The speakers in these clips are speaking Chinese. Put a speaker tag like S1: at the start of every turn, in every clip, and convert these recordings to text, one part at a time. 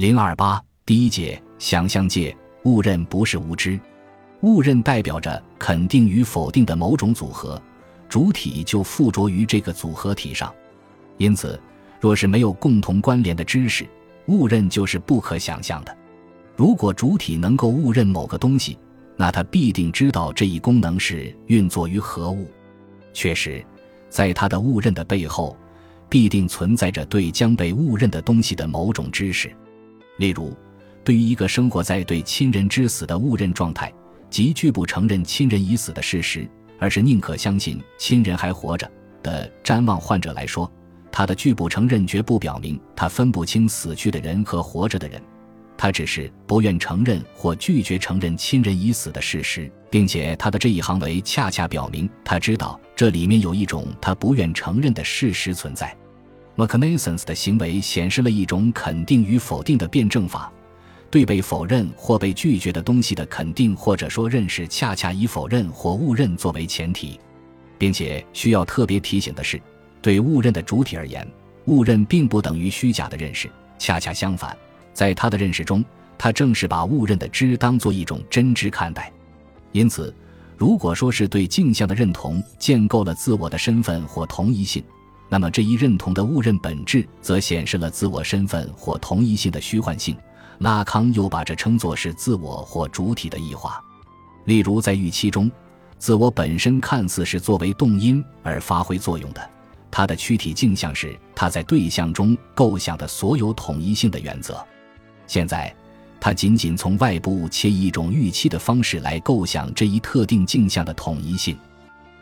S1: 零二八第一节想象界误认不是无知，误认代表着肯定与否定的某种组合，主体就附着于这个组合体上。因此，若是没有共同关联的知识，误认就是不可想象的。如果主体能够误认某个东西，那他必定知道这一功能是运作于何物。确实，在他的误认的背后，必定存在着对将被误认的东西的某种知识。例如，对于一个生活在对亲人之死的误认状态，即拒不承认亲人已死的事实，而是宁可相信亲人还活着的瞻望患者来说，他的拒不承认绝不表明他分不清死去的人和活着的人。他只是不愿承认或拒绝承认亲人已死的事实，并且他的这一行为恰恰表明他知道这里面有一种他不愿承认的事实存在。M c n a s o n s 的行为显示了一种肯定与否定的辩证法，对被否认或被拒绝的东西的肯定或者说认识，恰恰以否认或误认作为前提，并且需要特别提醒的是，对误认的主体而言，误认并不等于虚假的认识，恰恰相反。在他的认识中，他正是把误认的知当做一种真知看待。因此，如果说是对镜像的认同建构了自我的身份或同一性，那么这一认同的误认本质则显示了自我身份或同一性的虚幻性。拉康又把这称作是自我或主体的异化。例如，在预期中，自我本身看似是作为动因而发挥作用的，它的躯体镜像是它在对象中构想的所有统一性的原则。现在，它仅仅从外部且以一种预期的方式来构想这一特定镜像的统一性，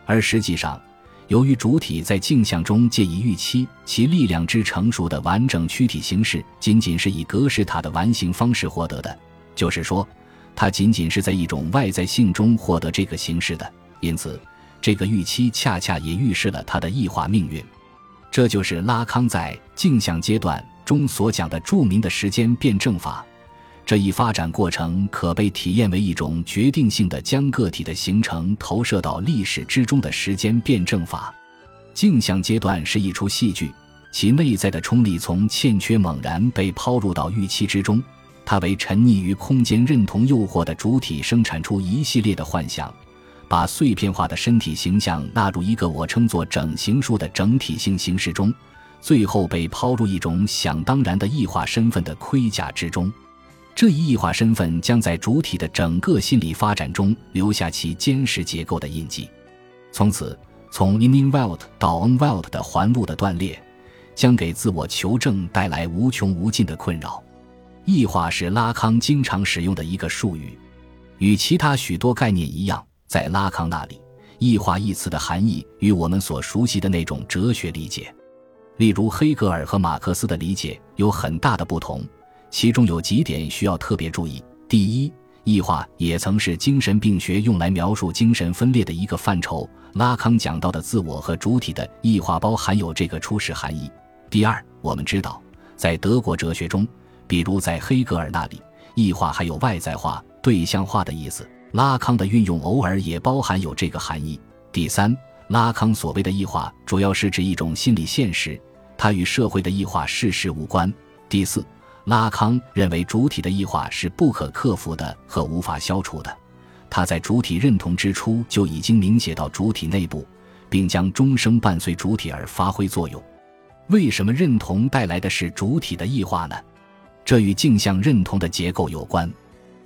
S1: 而实际上，由于主体在镜像中借以预期其力量之成熟的完整躯体形式，仅仅是以格式塔的完形方式获得的，就是说，它仅仅是在一种外在性中获得这个形式的。因此，这个预期恰恰也预示了它的异化命运。这就是拉康在镜像阶段。中所讲的著名的时间辩证法，这一发展过程可被体验为一种决定性的将个体的形成投射到历史之中的时间辩证法。镜像阶段是一出戏剧，其内在的冲力从欠缺猛然被抛入到预期之中，它为沉溺于空间认同诱惑的主体生产出一系列的幻想，把碎片化的身体形象纳入一个我称作整形术的整体性形式中。最后被抛入一种想当然的异化身份的盔甲之中，这一异化身份将在主体的整个心理发展中留下其坚实结构的印记。从此，从 i n i n w e l t 到 o n w e l t 的环路的断裂，将给自我求证带来无穷无尽的困扰。异化是拉康经常使用的一个术语，与其他许多概念一样，在拉康那里，异化一词的含义与我们所熟悉的那种哲学理解。例如，黑格尔和马克思的理解有很大的不同，其中有几点需要特别注意。第一，异化也曾是精神病学用来描述精神分裂的一个范畴。拉康讲到的自我和主体的异化包含有这个初始含义。第二，我们知道，在德国哲学中，比如在黑格尔那里，异化还有外在化、对象化的意思。拉康的运用偶尔也包含有这个含义。第三，拉康所谓的异化，主要是指一种心理现实。它与社会的异化事实无关。第四，拉康认为主体的异化是不可克服的和无法消除的。他在主体认同之初就已经凝结到主体内部，并将终生伴随主体而发挥作用。为什么认同带来的是主体的异化呢？这与镜像认同的结构有关。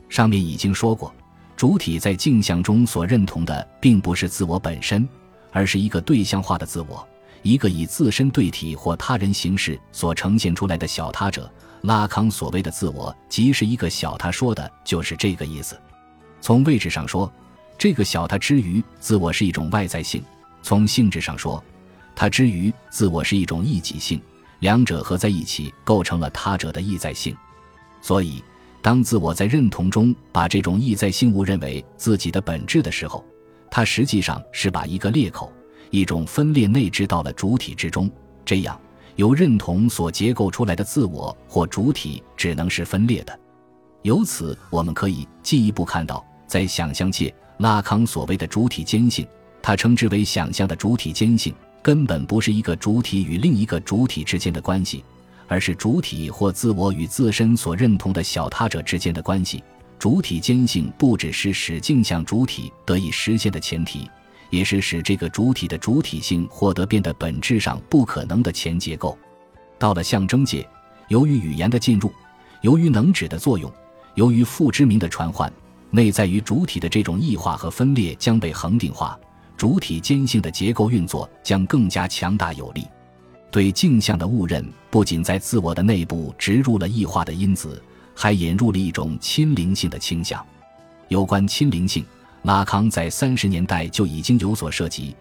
S1: 上面已经说过，主体在镜像中所认同的并不是自我本身，而是一个对象化的自我。一个以自身对体或他人形式所呈现出来的小他者，拉康所谓的自我，即是一个小他，说的就是这个意思。从位置上说，这个小他之于自我是一种外在性；从性质上说，他之于自我是一种异己性。两者合在一起，构成了他者的意在性。所以，当自我在认同中把这种意在性误认为自己的本质的时候，它实际上是把一个裂口。一种分裂内置到了主体之中，这样由认同所结构出来的自我或主体只能是分裂的。由此，我们可以进一步看到，在想象界，拉康所谓的主体坚性，他称之为想象的主体坚性，根本不是一个主体与另一个主体之间的关系，而是主体或自我与自身所认同的小他者之间的关系。主体坚性不只是使镜像主体得以实现的前提，也是使这个主体的主体性获得变得本质上不可能的前结构。到了象征界，由于语言的进入，由于能指的作用，由于父之名的传唤，内在于主体的这种异化和分裂将被恒定化，主体坚性的结构运作将更加强大有力。对镜像的误认，不仅在自我的内部植入了异化的因子，还引入了一种亲灵性的倾向。有关亲灵性，拉康在三十年代就已经有所涉及，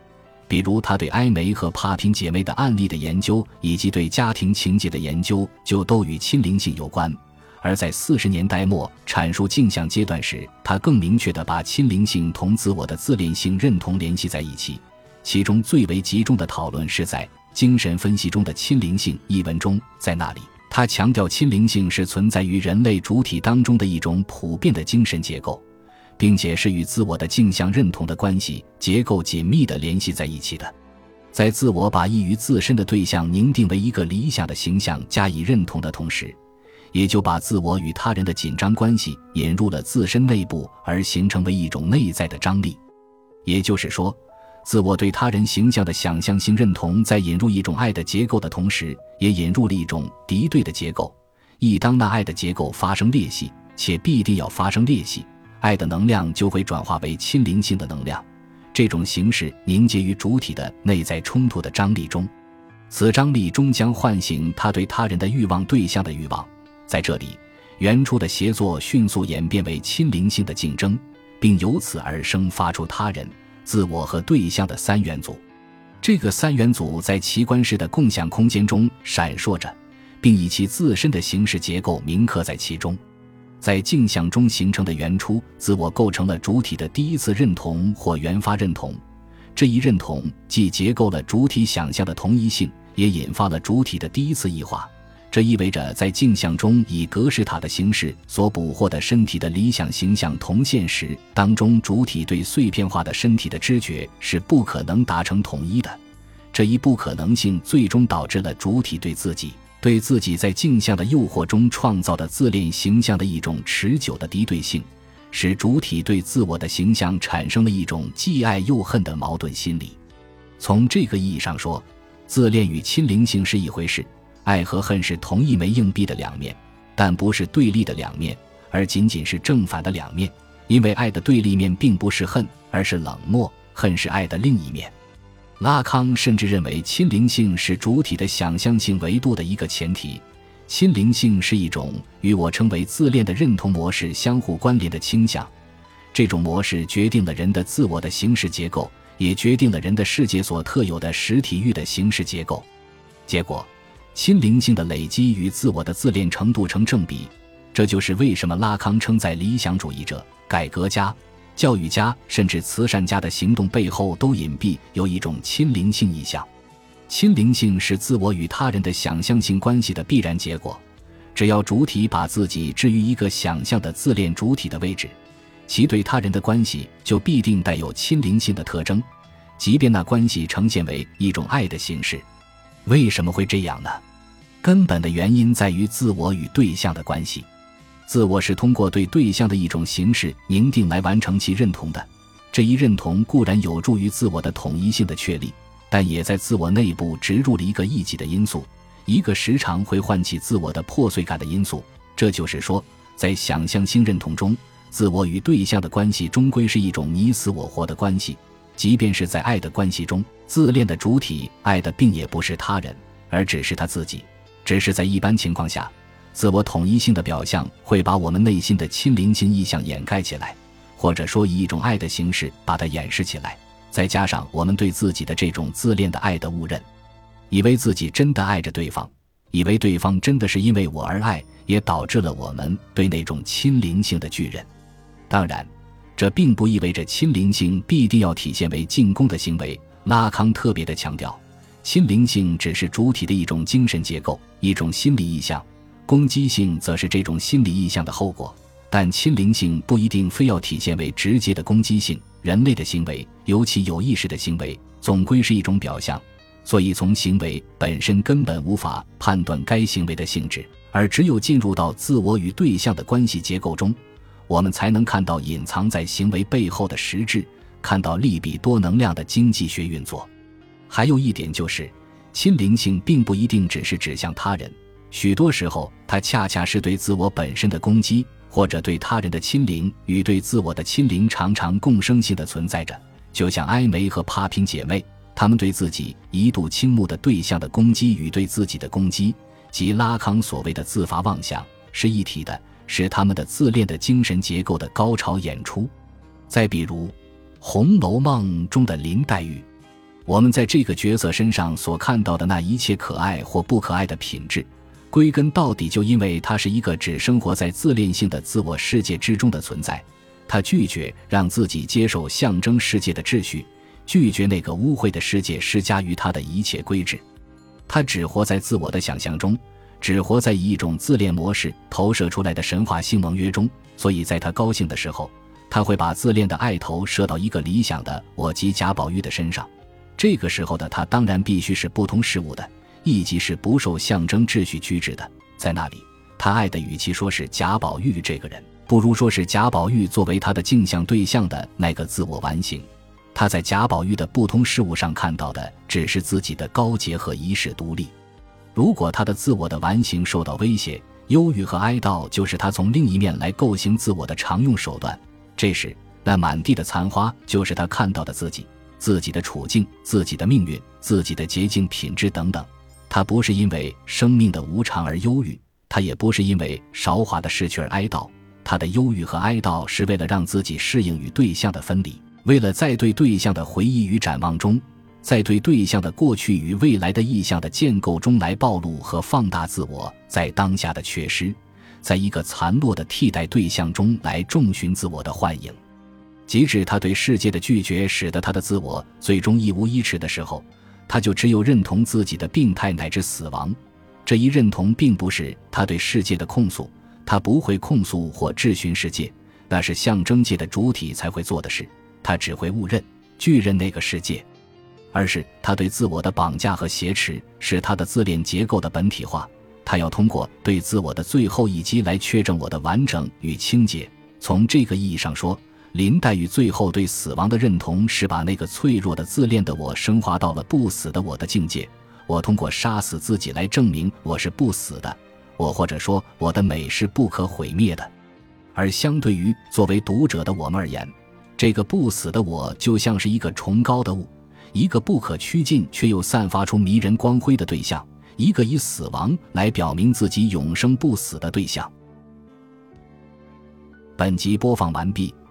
S1: 比如他对埃梅和帕廷姐妹的案例的研究，以及对家庭情节的研究，就都与亲灵性有关。而在四十年代末阐述镜像阶段时，他更明确地把亲灵性同自我的自恋性认同联系在一起，其中最为集中的讨论是在。精神分析中的亲灵性一文中，在那里，他强调亲灵性是存在于人类主体当中的一种普遍的精神结构，并且是与自我的镜像认同的关系结构紧密地联系在一起的。在自我把异于自身的对象凝定为一个理想的形象加以认同的同时，也就把自我与他人的紧张关系引入了自身内部，而形成为一种内在的张力。也就是说。自我对他人形象的想象性认同，在引入一种爱的结构的同时，也引入了一种敌对的结构。一当那爱的结构发生裂隙，且必定要发生裂隙，爱的能量就会转化为亲灵性的能量。这种形式凝结于主体的内在冲突的张力中，此张力终将唤醒他对他人的欲望对象的欲望。在这里，原初的协作迅速演变为亲灵性的竞争，并由此而生发出他人。自我和对象的三元组，这个三元组在奇观式的共享空间中闪烁着，并以其自身的形式结构铭刻在其中。在镜像中形成的原初自我，构成了主体的第一次认同或原发认同。这一认同既结构了主体想象的同一性，也引发了主体的第一次异化。这意味着，在镜像中以格式塔的形式所捕获的身体的理想形象同现实当中主体对碎片化的身体的知觉是不可能达成统一的。这一不可能性最终导致了主体对自己对自己在镜像的诱惑中创造的自恋形象的一种持久的敌对性，使主体对自我的形象产生了一种既爱又恨的矛盾心理。从这个意义上说，自恋与亲灵性是一回事。爱和恨是同一枚硬币的两面，但不是对立的两面，而仅仅是正反的两面。因为爱的对立面并不是恨，而是冷漠；恨是爱的另一面。拉康甚至认为，亲灵性是主体的想象性维度的一个前提。亲灵性是一种与我称为自恋的认同模式相互关联的倾向。这种模式决定了人的自我的形式结构，也决定了人的世界所特有的实体域的形式结构。结果。亲灵性的累积与自我的自恋程度成正比，这就是为什么拉康称在理想主义者、改革家、教育家甚至慈善家的行动背后都隐蔽有一种亲灵性意向。亲灵性是自我与他人的想象性关系的必然结果。只要主体把自己置于一个想象的自恋主体的位置，其对他人的关系就必定带有亲灵性的特征，即便那关系呈现为一种爱的形式。为什么会这样呢？根本的原因在于自我与对象的关系。自我是通过对对象的一种形式凝定来完成其认同的。这一认同固然有助于自我的统一性的确立，但也在自我内部植入了一个异己的因素，一个时常会唤起自我的破碎感的因素。这就是说，在想象性认同中，自我与对象的关系终归是一种你死我活的关系。即便是在爱的关系中，自恋的主体爱的并也不是他人，而只是他自己。只是在一般情况下，自我统一性的表象会把我们内心的亲灵性意向掩盖起来，或者说以一种爱的形式把它掩饰起来。再加上我们对自己的这种自恋的爱的误认，以为自己真的爱着对方，以为对方真的是因为我而爱，也导致了我们对那种亲灵性的巨人。当然。这并不意味着亲灵性必定要体现为进攻的行为。拉康特别的强调，亲灵性只是主体的一种精神结构，一种心理意向；攻击性则是这种心理意向的后果。但亲灵性不一定非要体现为直接的攻击性。人类的行为，尤其有意识的行为，总归是一种表象。所以从行为本身根本无法判断该行为的性质，而只有进入到自我与对象的关系结构中，我们才能看到隐藏在行为背后的实质，看到利比多能量的经济学运作。还有一点就是，亲灵性并不一定只是指向他人，许多时候它恰恰是对自我本身的攻击，或者对他人的亲灵与对自我的亲灵常常共生性的存在着。就像埃梅和帕平姐妹，她们对自己一度倾慕的对象的攻击与对自己的攻击，即拉康所谓的自发妄想，是一体的，是他们的自恋的精神结构的高潮演出。再比如，《红楼梦》中的林黛玉，我们在这个角色身上所看到的那一切可爱或不可爱的品质，归根到底就因为他是一个只生活在自恋性的自我世界之中的存在。他拒绝让自己接受象征世界的秩序，拒绝那个污秽的世界施加于他的一切规制。他只活在自我的想象中，只活在以一种自恋模式投射出来的神话性盟约中。所以，在他高兴的时候，他会把自恋的爱投射到一个理想的我及贾宝玉的身上。这个时候的他当然必须是不同事物的，以及是不受象征秩序拘制的。在那里，他爱的与其说是贾宝玉这个人。不如说是贾宝玉作为他的镜像对象的那个自我完形，他在贾宝玉的不同事物上看到的只是自己的高洁和一世独立。如果他的自我的完形受到威胁，忧郁和哀悼就是他从另一面来构形自我的常用手段。这时，那满地的残花就是他看到的自己、自己的处境、自己的命运、自己的洁净品质等等。他不是因为生命的无常而忧郁，他也不是因为韶华的逝去而哀悼。他的忧郁和哀悼是为了让自己适应与对象的分离，为了在对对象的回忆与展望中，在对对象的过去与未来的意象的建构中来暴露和放大自我在当下的缺失，在一个残落的替代对象中来重寻自我的幻影。即使他对世界的拒绝使得他的自我最终一无一持的时候，他就只有认同自己的病态乃至死亡。这一认同并不是他对世界的控诉。他不会控诉或质询世界，那是象征界的主体才会做的事。他只会误认、拒认那个世界，而是他对自我的绑架和挟持，是他的自恋结构的本体化。他要通过对自我的最后一击来确证我的完整与清洁。从这个意义上说，林黛玉最后对死亡的认同，是把那个脆弱的自恋的我升华到了不死的我的境界。我通过杀死自己来证明我是不死的。我或者说我的美是不可毁灭的，而相对于作为读者的我们而言，这个不死的我就像是一个崇高的物，一个不可趋近却又散发出迷人光辉的对象，一个以死亡来表明自己永生不死的对象。本集播放完毕，